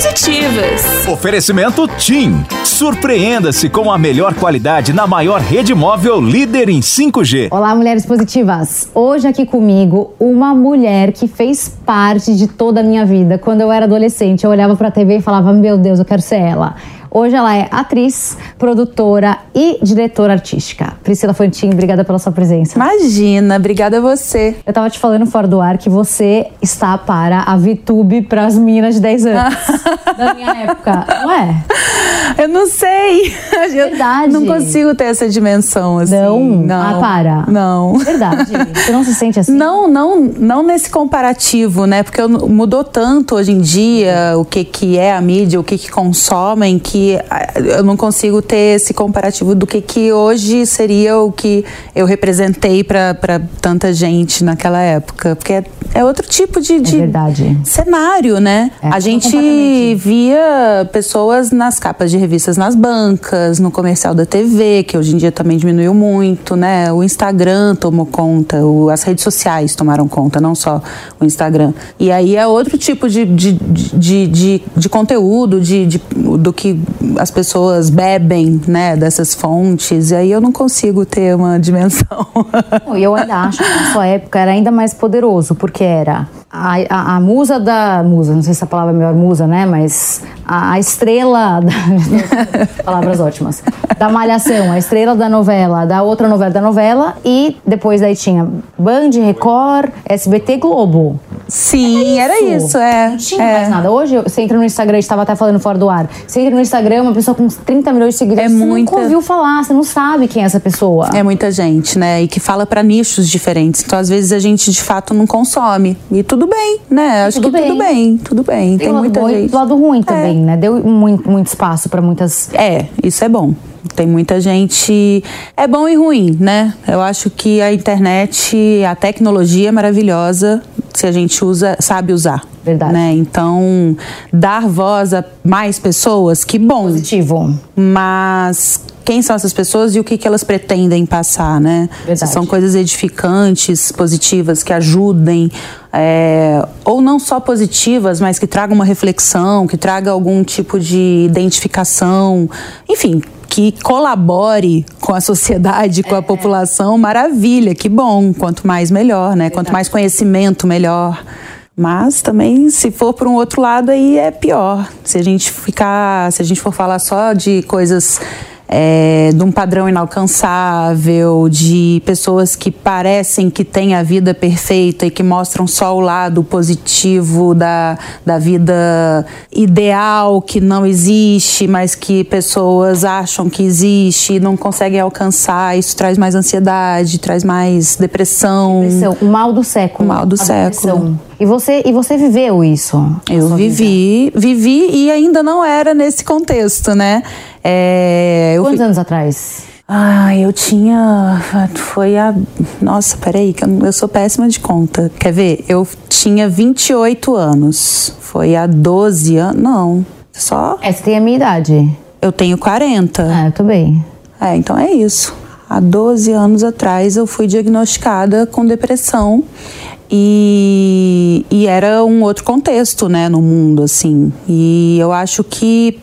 positivas. Oferecimento TIM. Surpreenda-se com a melhor qualidade na maior rede móvel líder em 5G. Olá, mulheres positivas. Hoje aqui comigo uma mulher que fez parte de toda a minha vida. Quando eu era adolescente, eu olhava pra TV e falava: "Meu Deus, eu quero ser ela". Hoje ela é atriz, produtora e diretora artística. Priscila Fantin, obrigada pela sua presença. Imagina, obrigada a você. Eu tava te falando fora do ar que você está para a VTube para as meninas de 10 anos. da minha época, não é? Eu não sei. Verdade. Eu não consigo ter essa dimensão assim. Não? não. Ah, para. Não. Verdade. Você não se sente assim? Não, não, não nesse comparativo, né? Porque mudou tanto hoje em dia o que, que é a mídia, o que, que consomem, que eu não consigo ter esse comparativo do que, que hoje seria o que eu representei para tanta gente naquela época. Porque é, é outro tipo de, de é cenário, né? É, a gente via pessoas nas capas de revistas nas bancas, no comercial da TV, que hoje em dia também diminuiu muito, né? O Instagram tomou conta, o, as redes sociais tomaram conta, não só o Instagram. E aí é outro tipo de, de, de, de, de conteúdo, de, de, do que as pessoas bebem, né, dessas fontes, e aí eu não consigo ter uma dimensão. E eu ainda acho que na sua época era ainda mais poderoso, porque era a, a, a, musa da. Musa, não sei se a palavra é melhor musa, né? Mas a, a estrela. Da, palavras ótimas. Da Malhação, a estrela da novela, da outra novela da novela, e depois daí tinha Band, Record, SBT Globo. Sim, era isso, era isso é. Não tinha é. mais nada. Hoje você entra no Instagram, a gente estava até falando fora do ar. Você entra no Instagram, uma pessoa com 30 milhões de seguidores, é você muita... nunca ouviu falar, você não sabe quem é essa pessoa. É muita gente, né? E que fala para nichos diferentes. Então, às vezes, a gente de fato não consome. E tudo bem, né? Acho tudo que bem. tudo bem, tudo bem. Tem, Tem muita bom gente. Lado ruim também, é. né? Deu muito, muito espaço para muitas. É, isso é bom. Tem muita gente. É bom e ruim, né? Eu acho que a internet, a tecnologia é maravilhosa se a gente usa, sabe usar. Verdade. Né? Então, dar voz a mais pessoas, que bom. Positivo. Mas quem são essas pessoas e o que, que elas pretendem passar, né? Verdade. São coisas edificantes, positivas, que ajudem, é, ou não só positivas, mas que tragam uma reflexão, que traga algum tipo de identificação, enfim, que colabore com a sociedade, com a população, maravilha, que bom. Quanto mais melhor, né? Quanto mais conhecimento, melhor. Mas também, se for por um outro lado, aí é pior. Se a gente ficar, se a gente for falar só de coisas é, de um padrão inalcançável, de pessoas que parecem que têm a vida perfeita e que mostram só o lado positivo da, da vida ideal que não existe, mas que pessoas acham que existe e não conseguem alcançar. Isso traz mais ansiedade, traz mais depressão. depressão o mal do século. O mal do século. Depressão. E você, e você viveu isso? Eu vivi, vida? vivi e ainda não era nesse contexto, né? É, Quantos anos atrás? Ah, eu tinha. Foi a. Nossa, peraí, que eu, sou péssima de conta. Quer ver? Eu tinha 28 anos. Foi há 12 anos. Não. Só. É, você tem a minha idade. Eu tenho 40. Ah, eu também. É, então é isso. Há 12 anos atrás eu fui diagnosticada com depressão e, e era um outro contexto, né, no mundo, assim. E eu acho que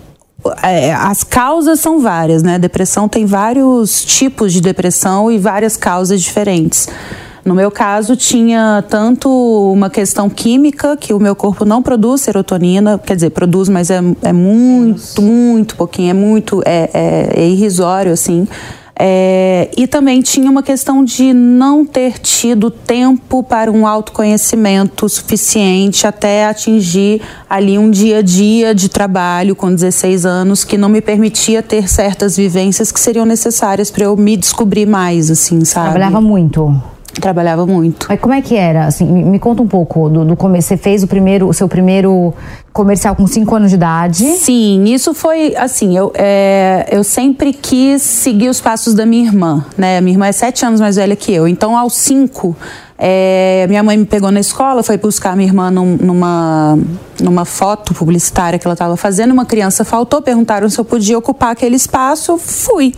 é, as causas são várias, né? Depressão tem vários tipos de depressão e várias causas diferentes. No meu caso, tinha tanto uma questão química, que o meu corpo não produz serotonina, quer dizer, produz, mas é, é muito, muito pouquinho, é muito, é, é, é irrisório, assim. É, e também tinha uma questão de não ter tido tempo para um autoconhecimento suficiente até atingir ali um dia a dia de trabalho com 16 anos que não me permitia ter certas vivências que seriam necessárias para eu me descobrir mais, assim, sabe? Trabalhava muito. Trabalhava muito. Mas como é que era? Assim, me, me conta um pouco do, do começo. Você fez o primeiro, o seu primeiro comercial com 5 anos de idade? Sim, isso foi assim. Eu, é, eu sempre quis seguir os passos da minha irmã, né? Minha irmã é 7 anos mais velha que eu. Então, aos 5, é, minha mãe me pegou na escola, foi buscar minha irmã num, numa, numa foto publicitária que ela estava fazendo. Uma criança faltou, perguntaram se eu podia ocupar aquele espaço. Fui.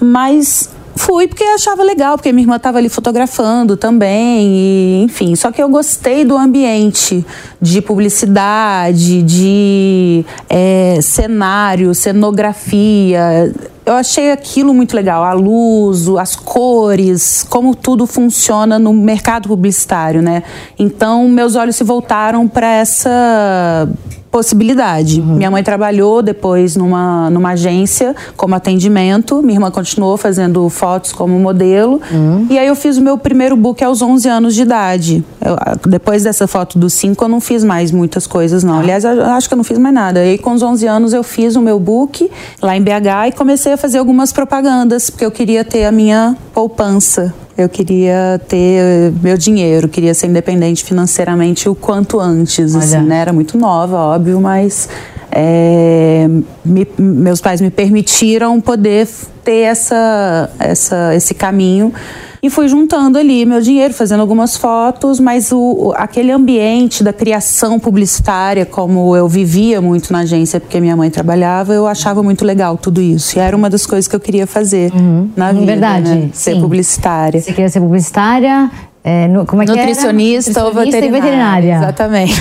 Mas Fui porque achava legal, porque minha irmã estava ali fotografando também, e, enfim. Só que eu gostei do ambiente de publicidade, de é, cenário, cenografia. Eu achei aquilo muito legal, a luz, as cores, como tudo funciona no mercado publicitário, né? Então, meus olhos se voltaram para essa possibilidade. Uhum. Minha mãe trabalhou depois numa, numa agência como atendimento, minha irmã continuou fazendo fotos como modelo, uhum. e aí eu fiz o meu primeiro book aos 11 anos de idade. Eu, depois dessa foto dos 5 eu não fiz mais muitas coisas não. Ah. Aliás, eu acho que eu não fiz mais nada. E com os 11 anos eu fiz o meu book lá em BH e comecei a fazer algumas propagandas, porque eu queria ter a minha poupança eu queria ter meu dinheiro, queria ser independente financeiramente o quanto antes, assim, né? Era muito nova, óbvio, mas é, me, meus pais me permitiram poder ter essa, essa, esse caminho e fui juntando ali meu dinheiro, fazendo algumas fotos, mas o, aquele ambiente da criação publicitária, como eu vivia muito na agência, porque minha mãe trabalhava, eu achava muito legal tudo isso. E era uma das coisas que eu queria fazer uhum. na vida. Verdade. Né? Ser publicitária. Você queria ser publicitária, é, no, como é Nutricionista, que ou veterinária. veterinária. Exatamente.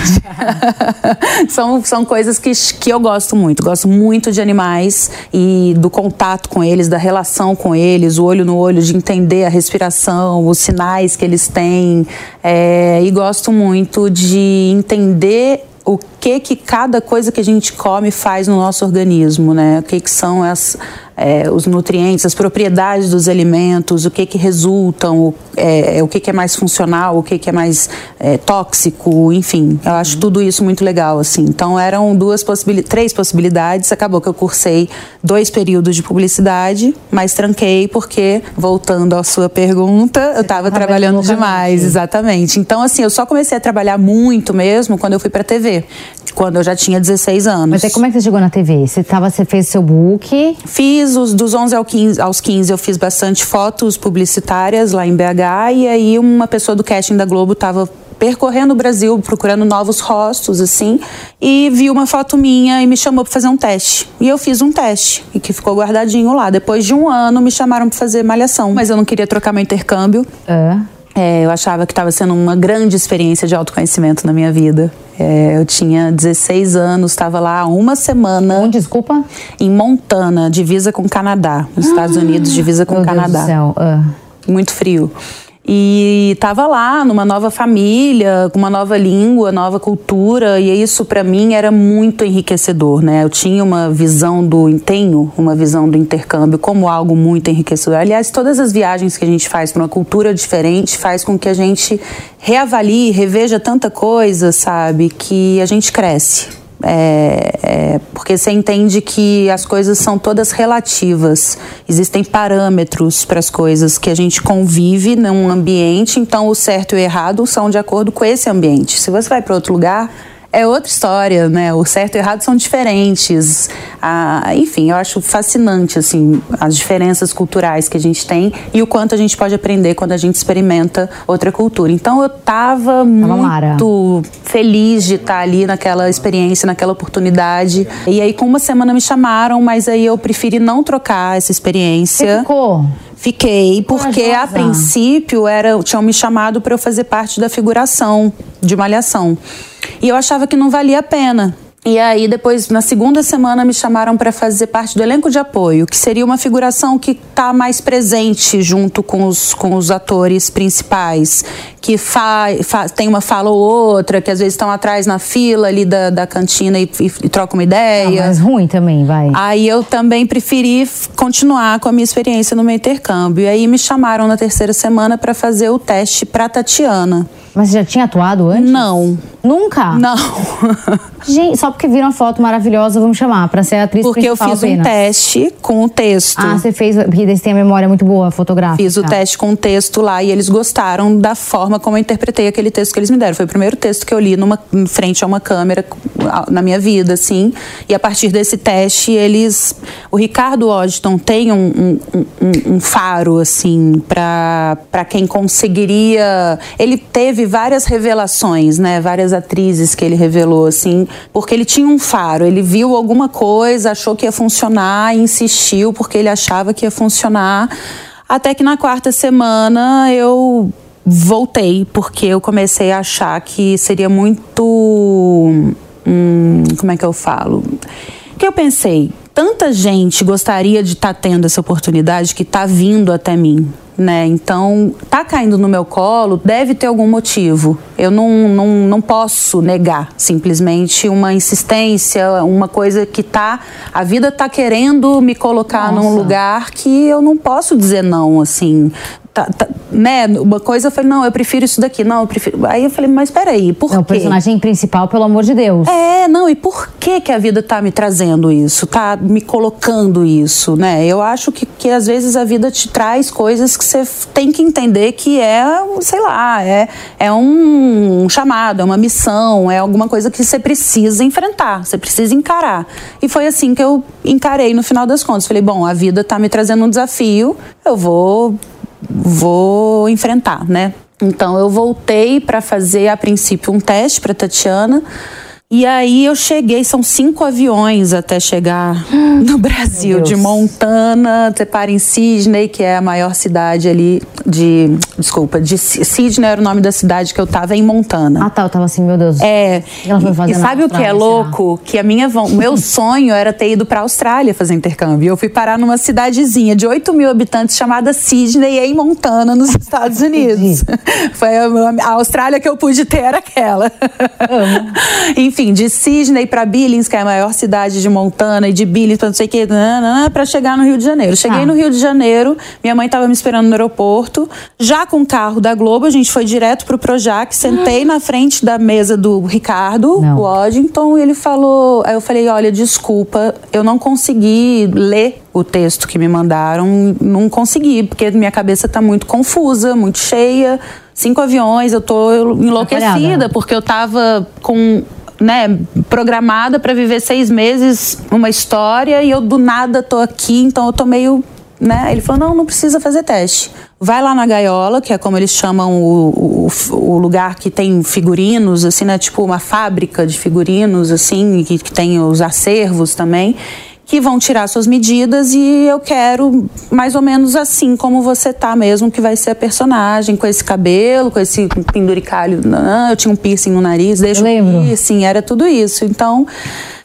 são, são coisas que, que eu gosto muito. Gosto muito de animais e do contato com eles, da relação com eles, o olho no olho, de entender a respiração, os sinais que eles têm. É, e gosto muito de entender o que que cada coisa que a gente come faz no nosso organismo, né? O que que são as, é, os nutrientes, as propriedades dos alimentos, o que que resultam, o, é, o que que é mais funcional, o que que é mais é, tóxico, enfim. Eu acho tudo isso muito legal, assim. Então eram duas possibilidades, três possibilidades. Acabou que eu cursei dois períodos de publicidade, mas tranquei porque, voltando à sua pergunta, eu estava trabalhando demais, exatamente. Então assim, eu só comecei a trabalhar muito mesmo quando eu fui para TV quando eu já tinha 16 anos. Mas aí como é que você chegou na TV? Você, tava, você fez seu book? Fiz, os, dos 11 ao 15, aos 15 eu fiz bastante fotos publicitárias lá em BH e aí uma pessoa do casting da Globo estava percorrendo o Brasil, procurando novos rostos, assim, e viu uma foto minha e me chamou para fazer um teste. E eu fiz um teste, e que ficou guardadinho lá. Depois de um ano, me chamaram para fazer malhação, mas eu não queria trocar meu intercâmbio. É. É, eu achava que estava sendo uma grande experiência de autoconhecimento na minha vida. É, eu tinha 16 anos, estava lá há uma semana. Onde, desculpa? Em Montana, divisa com o Canadá. Nos ah, Estados Unidos, divisa com o Canadá. Deus do céu. Uh. Muito frio. E estava lá numa nova família, com uma nova língua, nova cultura, e isso para mim era muito enriquecedor, né? Eu tinha uma visão do tenho uma visão do intercâmbio como algo muito enriquecedor. Aliás, todas as viagens que a gente faz para uma cultura diferente faz com que a gente reavalie, reveja tanta coisa, sabe, que a gente cresce. É, é, porque você entende que as coisas são todas relativas, existem parâmetros para as coisas que a gente convive num ambiente, então o certo e o errado são de acordo com esse ambiente. Se você vai para outro lugar, é outra história, né? O certo e o errado são diferentes. Ah, enfim, eu acho fascinante, assim, as diferenças culturais que a gente tem e o quanto a gente pode aprender quando a gente experimenta outra cultura. Então, eu estava muito feliz de estar ali naquela experiência, naquela oportunidade. E aí, com uma semana me chamaram, mas aí eu preferi não trocar essa experiência. Você ficou? Fiquei, porque Corajosa. a princípio era, tinham me chamado para eu fazer parte da figuração de Malhação. E eu achava que não valia a pena. E aí, depois, na segunda semana, me chamaram para fazer parte do elenco de apoio, que seria uma figuração que está mais presente junto com os, com os atores principais, que fa, fa, tem uma fala ou outra, que às vezes estão atrás na fila ali da, da cantina e, e, e trocam uma ideia. Ah, mas ruim também, vai. Aí eu também preferi continuar com a minha experiência no meu intercâmbio. E aí me chamaram na terceira semana para fazer o teste para Tatiana. Mas você já tinha atuado antes? Não. Nunca? Não. Gente, só porque viram uma foto maravilhosa, vamos chamar, pra ser atriz Porque eu fiz apenas. um teste com o texto. Ah, você fez, porque eles têm a memória muito boa, fotográfica. Fiz o teste com o texto lá e eles gostaram da forma como eu interpretei aquele texto que eles me deram. Foi o primeiro texto que eu li numa, em frente a uma câmera na minha vida, assim. E a partir desse teste, eles... O Ricardo Odton tem um, um, um, um faro, assim, pra, pra quem conseguiria... Ele teve várias revelações, né? Várias atrizes que ele revelou, assim, porque ele tinha um faro. Ele viu alguma coisa, achou que ia funcionar, insistiu porque ele achava que ia funcionar. Até que na quarta semana eu voltei, porque eu comecei a achar que seria muito. Hum, como é que eu falo? Que eu pensei, tanta gente gostaria de estar tá tendo essa oportunidade que está vindo até mim né? Então, tá caindo no meu colo, deve ter algum motivo. Eu não, não, não posso negar simplesmente uma insistência, uma coisa que tá. A vida tá querendo me colocar Nossa. num lugar que eu não posso dizer não, assim tá, tá, né, uma coisa eu falei, não, eu prefiro isso daqui, não, eu prefiro. Aí eu falei, mas peraí, por quê? o personagem principal, pelo amor de Deus. É, não, e por que que a vida tá me trazendo isso, tá me colocando isso, né? Eu acho que, que às vezes a vida te traz coisas que você tem que entender que é, sei lá, é, é um chamado, é uma missão, é alguma coisa que você precisa enfrentar, você precisa encarar. E foi assim que eu encarei no final das contas. Falei, bom, a vida tá me trazendo um desafio, eu vou vou enfrentar, né? Então eu voltei para fazer a princípio um teste para Tatiana e aí eu cheguei, são cinco aviões até chegar no Brasil, de Montana, você para em Sydney, que é a maior cidade ali de. Desculpa, de Sydney era o nome da cidade que eu tava em Montana. Ah, tá, eu tava assim, meu Deus. É. e sabe o que é louco? Que a minha o meu sonho era ter ido pra Austrália fazer intercâmbio. Eu fui parar numa cidadezinha de 8 mil habitantes chamada Sydney, em Montana, nos Estados Unidos. Foi a, a Austrália que eu pude ter era aquela. Enfim enfim, de Sydney para Billings, que é a maior cidade de Montana, e de Billings para não sei o que, para chegar no Rio de Janeiro. Cheguei ah. no Rio de Janeiro, minha mãe estava me esperando no aeroporto, já com o carro da Globo, a gente foi direto pro Projac, sentei na frente da mesa do Ricardo não. Waddington, e ele falou, aí eu falei, olha, desculpa, eu não consegui ler o texto que me mandaram, não consegui, porque minha cabeça está muito confusa, muito cheia. Cinco aviões, eu tô enlouquecida, porque eu tava com né, programada para viver seis meses uma história e eu do nada tô aqui, então eu tô meio. Né? Ele falou: não, não precisa fazer teste. Vai lá na gaiola, que é como eles chamam o, o, o lugar que tem figurinos, assim, né? Tipo uma fábrica de figurinos, assim, que, que tem os acervos também que vão tirar suas medidas e eu quero mais ou menos assim como você tá mesmo, que vai ser a personagem, com esse cabelo, com esse penduricalho. Eu tinha um piercing no nariz, deixa eu lembro. Piercing, era tudo isso. Então,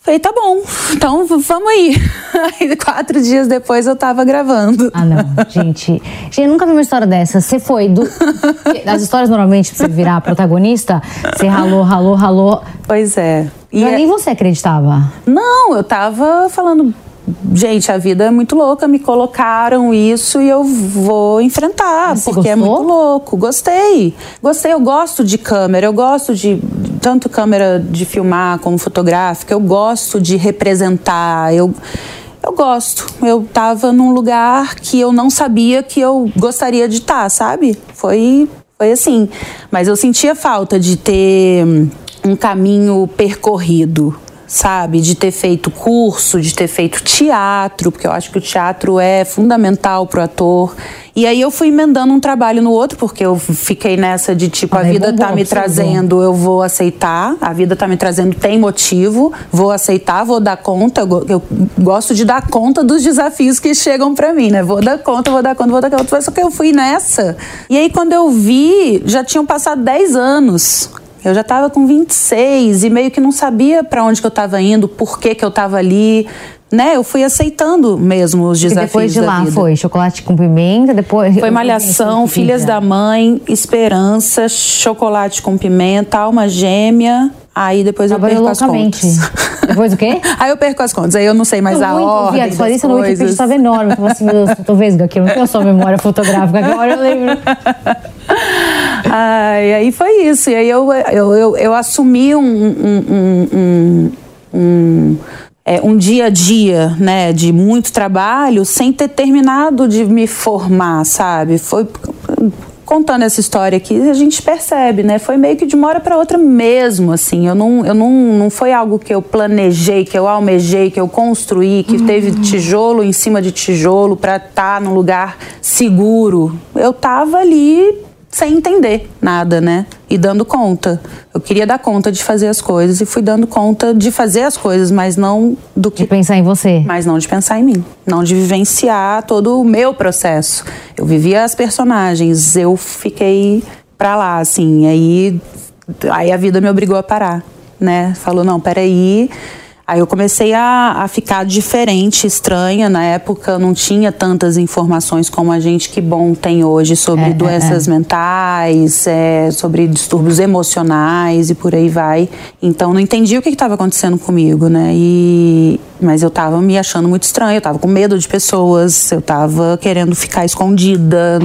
falei, tá bom, então vamos aí. Aí quatro dias depois eu tava gravando. Ah, não, gente. Gente, eu nunca vi uma história dessa. Você foi do. As histórias normalmente, pra você virar protagonista, você ralou, ralou, ralou. Pois é. E Mas é... nem você acreditava? Não, eu tava falando, gente, a vida é muito louca, me colocaram isso e eu vou enfrentar, Você porque é muito louco. Gostei. Gostei, eu gosto de câmera, eu gosto de tanto câmera de filmar como fotográfica, eu gosto de representar, eu eu gosto. Eu tava num lugar que eu não sabia que eu gostaria de estar, sabe? Foi foi assim, mas eu sentia falta de ter um caminho percorrido, sabe? De ter feito curso, de ter feito teatro, porque eu acho que o teatro é fundamental para o ator. E aí eu fui emendando um trabalho no outro, porque eu fiquei nessa de tipo, ah, a vida tá me trazendo, eu vou aceitar, a vida tá me trazendo, tem motivo, vou aceitar, vou dar conta. Eu, eu gosto de dar conta dos desafios que chegam para mim, né? Vou dar conta, vou dar conta, vou dar conta. Só que eu fui nessa. E aí quando eu vi, já tinham passado 10 anos. Eu já estava com 26 e meio que não sabia para onde que eu estava indo, por que que eu estava ali, né? Eu fui aceitando mesmo os desafios e depois de lá vida. foi chocolate com pimenta, depois foi malhação, filhas da mãe, esperança, chocolate com pimenta, alma gêmea. Aí depois eu perco loucamente. as contas. Depois o quê? aí eu perco as contas. Aí eu não sei mais eu a muito ordem das coisas. no Wikipedia estava enorme. Eu falei assim, meu Deus, tô vendo aqui, eu não tenho só memória fotográfica, agora eu lembro. Ai, aí foi isso. E aí eu, eu, eu, eu assumi um, um, um, um, é, um dia a dia, né, de muito trabalho, sem ter terminado de me formar, sabe? Foi contando essa história aqui, a gente percebe, né? Foi meio que de uma hora para outra mesmo, assim. Eu não, eu não, não foi algo que eu planejei, que eu almejei, que eu construí, que uhum. teve tijolo em cima de tijolo para estar tá num lugar seguro. Eu tava ali sem entender nada, né? e dando conta. Eu queria dar conta de fazer as coisas e fui dando conta de fazer as coisas, mas não do que de pensar em você. Mas não de pensar em mim, não de vivenciar todo o meu processo. Eu vivia as personagens, eu fiquei pra lá assim, aí aí a vida me obrigou a parar, né? Falou não, peraí, Aí eu comecei a, a ficar diferente, estranha. Na época não tinha tantas informações como a gente, que bom, tem hoje sobre é, é doenças é, é. mentais, sobre distúrbios emocionais e por aí vai. Então não entendi o que estava acontecendo comigo, né? E, mas eu estava me achando muito estranha, eu estava com medo de pessoas, eu estava querendo ficar escondida,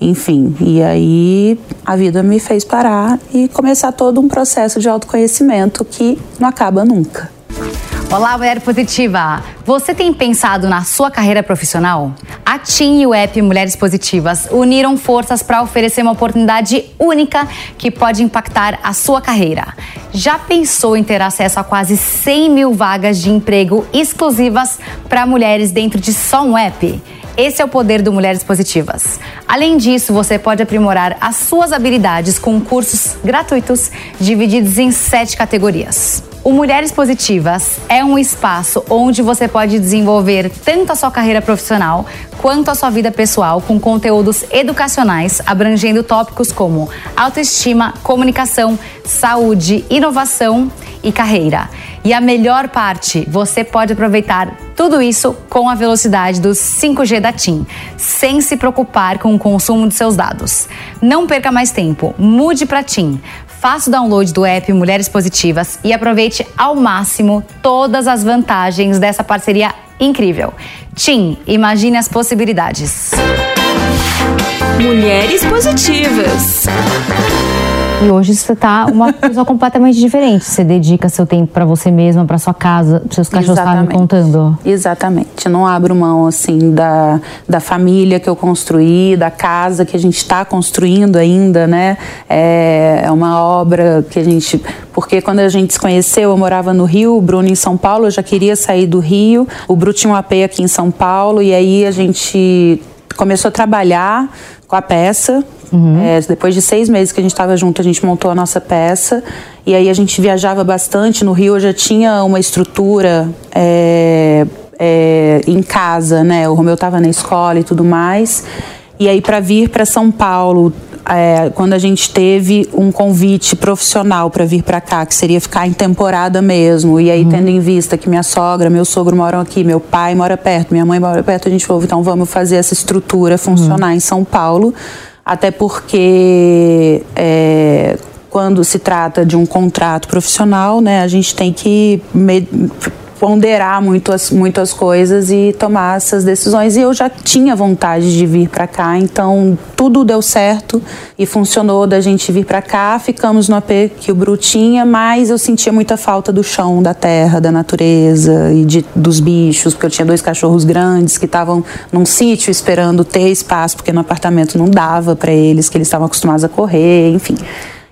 enfim. E aí a vida me fez parar e começar todo um processo de autoconhecimento que não acaba nunca. Olá, mulher positiva! Você tem pensado na sua carreira profissional? A TIM e o app Mulheres Positivas uniram forças para oferecer uma oportunidade única que pode impactar a sua carreira. Já pensou em ter acesso a quase 100 mil vagas de emprego exclusivas para mulheres dentro de só um app? Esse é o poder do Mulheres Positivas. Além disso, você pode aprimorar as suas habilidades com cursos gratuitos divididos em sete categorias. O Mulheres Positivas é um espaço onde você pode desenvolver tanto a sua carreira profissional quanto a sua vida pessoal com conteúdos educacionais abrangendo tópicos como autoestima, comunicação, saúde, inovação e carreira. E a melhor parte, você pode aproveitar tudo isso com a velocidade dos 5G da TIM, sem se preocupar com o consumo de seus dados. Não perca mais tempo, mude para TIM. Faça o download do app Mulheres Positivas e aproveite ao máximo todas as vantagens dessa parceria incrível. TIM, imagine as possibilidades. Mulheres Positivas. E hoje você tá uma pessoa completamente diferente. Você dedica seu tempo para você mesma, para sua casa, seus cachorros estavam me contando. Exatamente. Não abro mão assim da, da família que eu construí, da casa que a gente está construindo ainda, né? É, é uma obra que a gente, porque quando a gente se conheceu, eu morava no Rio, o Bruno em São Paulo, eu já queria sair do Rio. O Bruno tinha um AP aqui em São Paulo e aí a gente começou a trabalhar com a peça. Uhum. É, depois de seis meses que a gente estava junto, a gente montou a nossa peça. E aí a gente viajava bastante. No Rio eu já tinha uma estrutura é, é, em casa, né? O Romeu estava na escola e tudo mais. E aí para vir para São Paulo, é, quando a gente teve um convite profissional para vir para cá, que seria ficar em temporada mesmo, e aí uhum. tendo em vista que minha sogra, meu sogro moram aqui, meu pai mora perto, minha mãe mora perto, a gente falou, então vamos fazer essa estrutura funcionar uhum. em São Paulo, até porque é, quando se trata de um contrato profissional, né, a gente tem que ponderar muito as, muito as coisas e tomar essas decisões. E eu já tinha vontade de vir para cá, então tudo deu certo e funcionou da gente vir para cá. Ficamos no AP que o Bru tinha, mas eu sentia muita falta do chão, da terra, da natureza e de, dos bichos, porque eu tinha dois cachorros grandes que estavam num sítio esperando ter espaço, porque no apartamento não dava para eles, que eles estavam acostumados a correr, enfim.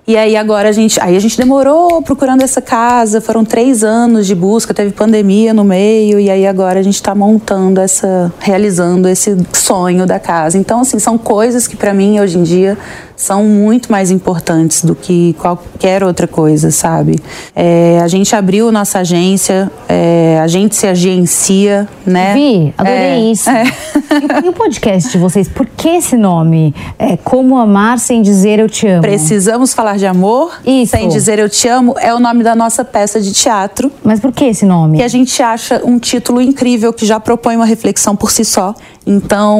E aí agora a gente, aí a gente demorou procurando essa casa, foram três anos de busca, teve pandemia no meio e aí agora a gente está montando essa, realizando esse sonho da casa. Então assim são coisas que para mim hoje em dia são muito mais importantes do que qualquer outra coisa, sabe? É, a gente abriu nossa agência, é, a gente se agencia, né? Vi, adorei é, isso. É. E, e, o podcast de vocês, por que esse nome? É Como Amar Sem Dizer Eu Te Amo. Precisamos falar de amor isso. sem dizer eu te amo é o nome da nossa peça de teatro. Mas por que esse nome? Que a gente acha um título incrível que já propõe uma reflexão por si só. Então,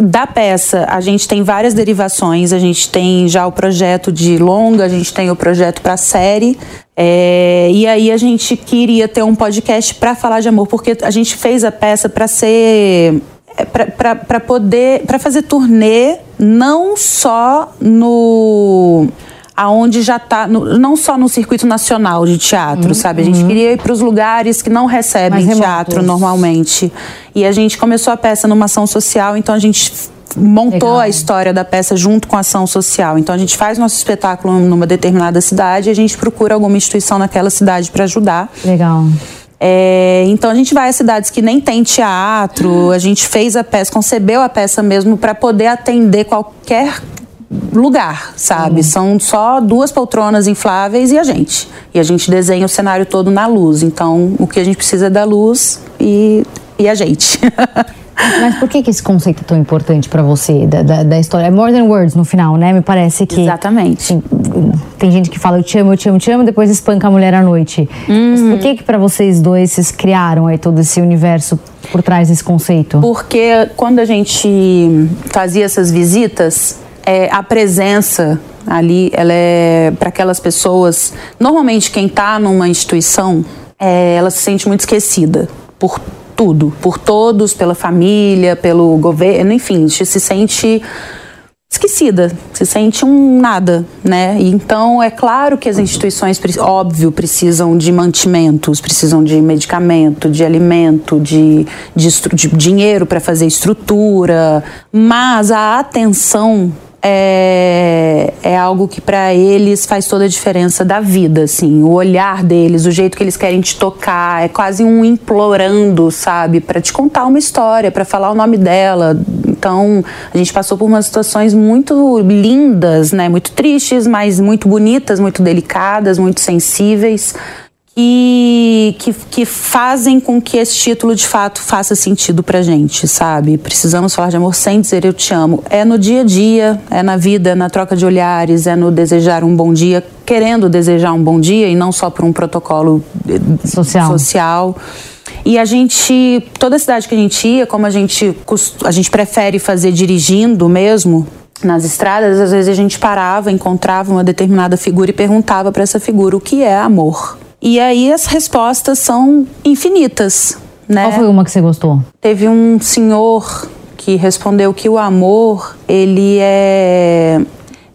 da peça, a gente tem várias derivações. A gente tem já o projeto de longa, a gente tem o projeto para série. É, e aí a gente queria ter um podcast para falar de amor, porque a gente fez a peça para ser é, para poder para fazer turnê não só no aonde já está não só no circuito nacional de teatro, uhum, sabe? A gente uhum. queria ir para os lugares que não recebem teatro normalmente. E a gente começou a peça numa ação social, então a gente montou Legal. a história da peça junto com a ação social. Então a gente faz nosso espetáculo numa determinada cidade e a gente procura alguma instituição naquela cidade para ajudar. Legal. É, então a gente vai a cidades que nem tem teatro, a gente fez a peça, concebeu a peça mesmo para poder atender qualquer lugar, sabe? São só duas poltronas infláveis e a gente. E a gente desenha o cenário todo na luz. Então, o que a gente precisa é da luz e, e a gente. Mas por que, que esse conceito é tão importante para você, da, da, da, história? É more than words no final, né? Me parece que. Exatamente. Assim, tem gente que fala eu te amo, eu te amo, eu te amo, depois espanca a mulher à noite. Mas por que, que para vocês dois vocês criaram aí todo esse universo por trás desse conceito? Porque quando a gente fazia essas visitas, é, a presença ali, ela é para aquelas pessoas. Normalmente, quem está numa instituição, é, ela se sente muito esquecida por tudo, por todos, pela família, pelo governo, enfim, se sente esquecida, se sente um nada, né? Então é claro que as instituições, óbvio, precisam de mantimentos, precisam de medicamento, de alimento, de, de, de dinheiro para fazer estrutura, mas a atenção é, é algo que para eles faz toda a diferença da vida, assim, o olhar deles, o jeito que eles querem te tocar, é quase um implorando, sabe, para te contar uma história, para falar o nome dela. Então, a gente passou por umas situações muito lindas, né, muito tristes, mas muito bonitas, muito delicadas, muito sensíveis e que, que fazem com que esse título de fato faça sentido pra gente, sabe? Precisamos falar de amor sem dizer eu te amo. É no dia a dia, é na vida, é na troca de olhares, é no desejar um bom dia, querendo desejar um bom dia e não só por um protocolo eh, social. social. E a gente, toda cidade que a gente ia, como a gente, a gente prefere fazer dirigindo mesmo, nas estradas, às vezes a gente parava, encontrava uma determinada figura e perguntava para essa figura o que é amor. E aí as respostas são infinitas, né? Qual foi uma que você gostou? Teve um senhor que respondeu que o amor, ele é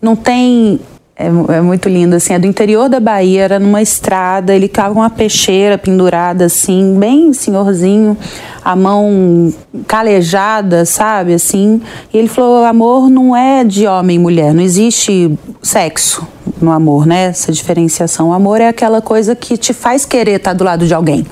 não tem é, é, muito lindo, assim, é do interior da Bahia, era numa estrada, ele tava com uma peixeira pendurada, assim, bem senhorzinho, a mão calejada, sabe, assim, e ele falou, amor não é de homem e mulher, não existe sexo, no amor, né? Essa diferenciação. O amor é aquela coisa que te faz querer estar do lado de alguém.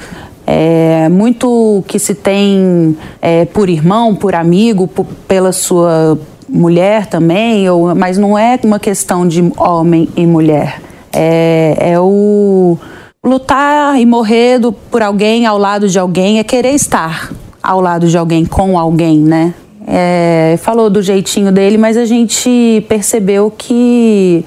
É muito que se tem é, por irmão, por amigo, por, pela sua mulher também, ou, mas não é uma questão de homem e mulher. É, é o lutar e morrer do, por alguém, ao lado de alguém, é querer estar ao lado de alguém, com alguém, né? É, falou do jeitinho dele, mas a gente percebeu que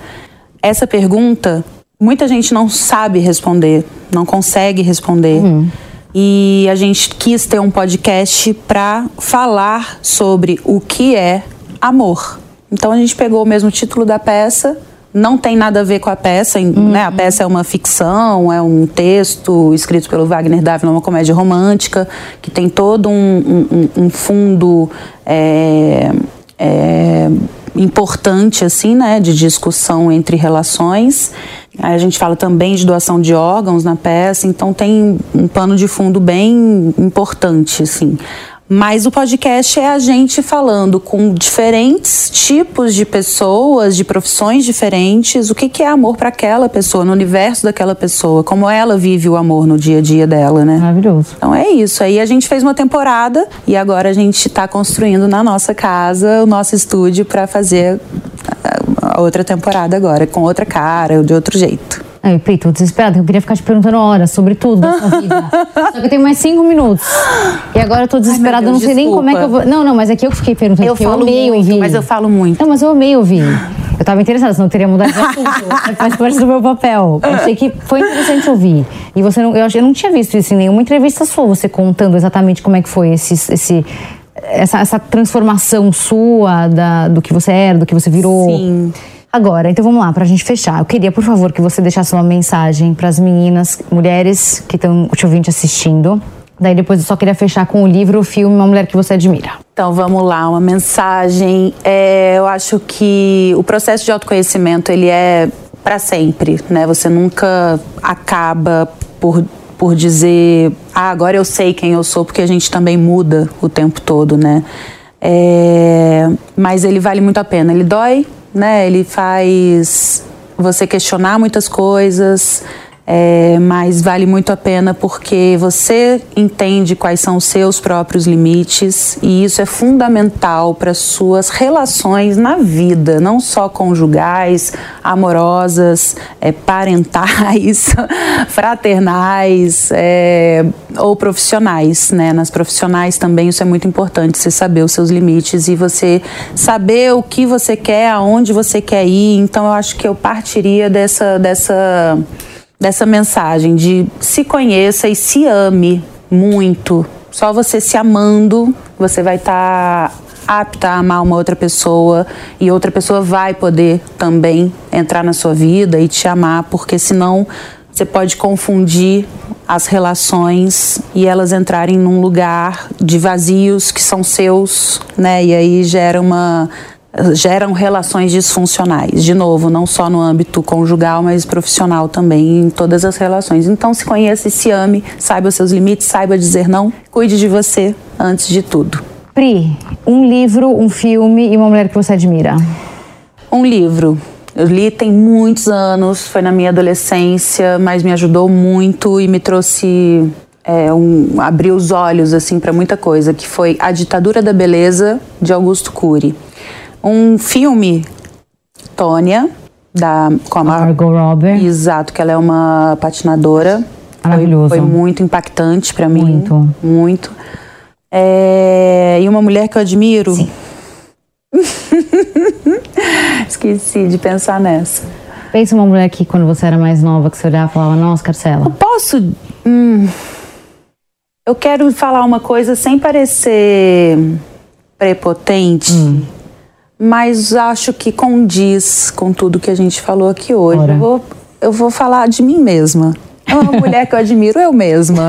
essa pergunta muita gente não sabe responder, não consegue responder. Uhum. E a gente quis ter um podcast para falar sobre o que é amor. Então a gente pegou o mesmo título da peça, não tem nada a ver com a peça, uhum. né? A peça é uma ficção, é um texto escrito pelo Wagner Dávila, uma comédia romântica, que tem todo um, um, um fundo é, é, importante assim, né, de discussão entre relações. Aí a gente fala também de doação de órgãos na peça, então tem um pano de fundo bem importante, assim. Mas o podcast é a gente falando com diferentes tipos de pessoas, de profissões diferentes, o que, que é amor para aquela pessoa, no universo daquela pessoa, como ela vive o amor no dia a dia dela, né? Maravilhoso. Então é isso. Aí a gente fez uma temporada e agora a gente está construindo na nossa casa o nosso estúdio para fazer a outra temporada agora, com outra cara, de outro jeito. Ai, Pri, tô desesperada. Eu queria ficar te perguntando horas sobre tudo da sua vida. Só que eu tenho mais cinco minutos. E agora eu tô desesperada, Ai, Deus, eu não sei desculpa. nem como é que eu vou. Não, não, mas é que eu fiquei perguntando. Eu falo eu amei muito, ouvir. mas eu falo muito. Não, mas eu amei ouvir. Eu tava interessada, senão eu teria mudado de assunto. Faz parte do meu papel. Eu achei que foi interessante ouvir. E você não, eu, eu não tinha visto isso em nenhuma entrevista sua, você contando exatamente como é que foi esse, esse essa, essa transformação sua da, do que você era, do que você virou. Sim. Agora, então vamos lá, para a gente fechar. Eu queria, por favor, que você deixasse uma mensagem para as meninas, mulheres que estão te ouvindo assistindo. Daí depois eu só queria fechar com o livro, o filme, uma mulher que você admira. Então vamos lá, uma mensagem. É, eu acho que o processo de autoconhecimento ele é para sempre, né? Você nunca acaba por por dizer, ah, agora eu sei quem eu sou, porque a gente também muda o tempo todo, né? É, mas ele vale muito a pena. Ele dói, né? Ele faz você questionar muitas coisas. É, mas vale muito a pena porque você entende quais são os seus próprios limites e isso é fundamental para suas relações na vida, não só conjugais, amorosas, é, parentais, fraternais é, ou profissionais. Né? Nas profissionais também isso é muito importante, você saber os seus limites e você saber o que você quer, aonde você quer ir. Então eu acho que eu partiria dessa dessa dessa mensagem de se conheça e se ame muito. Só você se amando, você vai estar tá apta a amar uma outra pessoa e outra pessoa vai poder também entrar na sua vida e te amar, porque senão você pode confundir as relações e elas entrarem num lugar de vazios que são seus, né? E aí gera uma geram relações disfuncionais. De novo, não só no âmbito conjugal, mas profissional também, em todas as relações. Então, se conheça e se ame, saiba os seus limites, saiba dizer não, cuide de você antes de tudo. Pri, um livro, um filme e uma mulher que você admira? Um livro. Eu li tem muitos anos, foi na minha adolescência, mas me ajudou muito e me trouxe é, um, abriu os olhos assim para muita coisa, que foi A Ditadura da Beleza de Augusto Cury um filme, Tônia, da com a Margot Robbie. Exato, que ela é uma patinadora. Maravilhoso. Foi, foi muito impactante para mim. Muito. Muito. É, e uma mulher que eu admiro. Sim. Esqueci de pensar nessa. Pensa uma mulher que quando você era mais nova, que você olhava e falava, nossa, Carcela. Eu posso. Hum, eu quero falar uma coisa sem parecer prepotente. Hum mas acho que condiz com tudo que a gente falou aqui hoje. Eu vou, eu vou falar de mim mesma. É uma mulher que eu admiro eu mesma.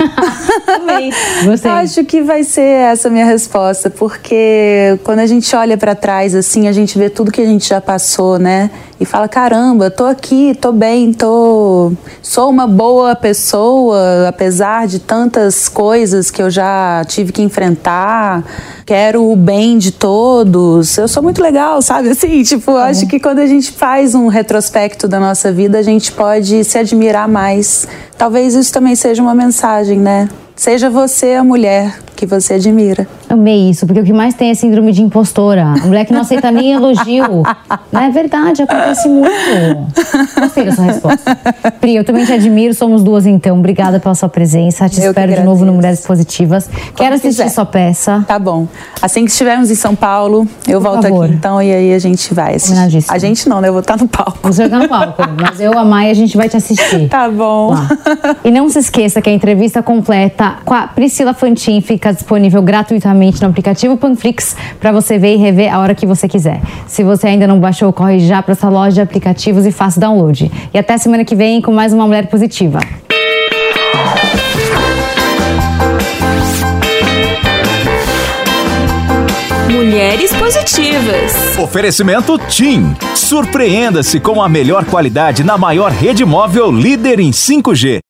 Gostei. Acho que vai ser essa a minha resposta, porque quando a gente olha para trás assim, a gente vê tudo que a gente já passou, né? E fala: "Caramba, tô aqui, tô bem, tô sou uma boa pessoa, apesar de tantas coisas que eu já tive que enfrentar. Quero o bem de todos. Eu sou muito legal, sabe? Assim, tipo, uhum. acho que quando a gente faz um retrospecto da nossa vida, a gente pode se admirar mais Talvez isso também seja uma mensagem, né? Seja você a mulher que você admira. Amei isso, porque o que mais tem é síndrome de impostora. A mulher que não aceita nem elogio. Não é verdade, acontece muito. Gostei da sua resposta. Pri, eu também te admiro, somos duas então. Obrigada pela sua presença. Te eu espero de novo no Mulheres Positivas. Como Quero assistir quiser. sua peça. Tá bom. Assim que estivermos em São Paulo, eu Por volto favor. aqui então e aí a gente vai assistir. A gente não, né? Eu vou estar no palco. Você vai estar no palco, mas eu, a Maia, a gente vai te assistir. Tá bom. Lá. E não se esqueça que a entrevista completa com a Priscila Fantin fica disponível gratuitamente no aplicativo Panflix para você ver e rever a hora que você quiser. Se você ainda não baixou, corre já para essa loja de aplicativos e faça download. E até semana que vem com mais uma Mulher Positiva. Mulheres Positivas. Oferecimento TIM. Surpreenda-se com a melhor qualidade na maior rede móvel líder em 5G.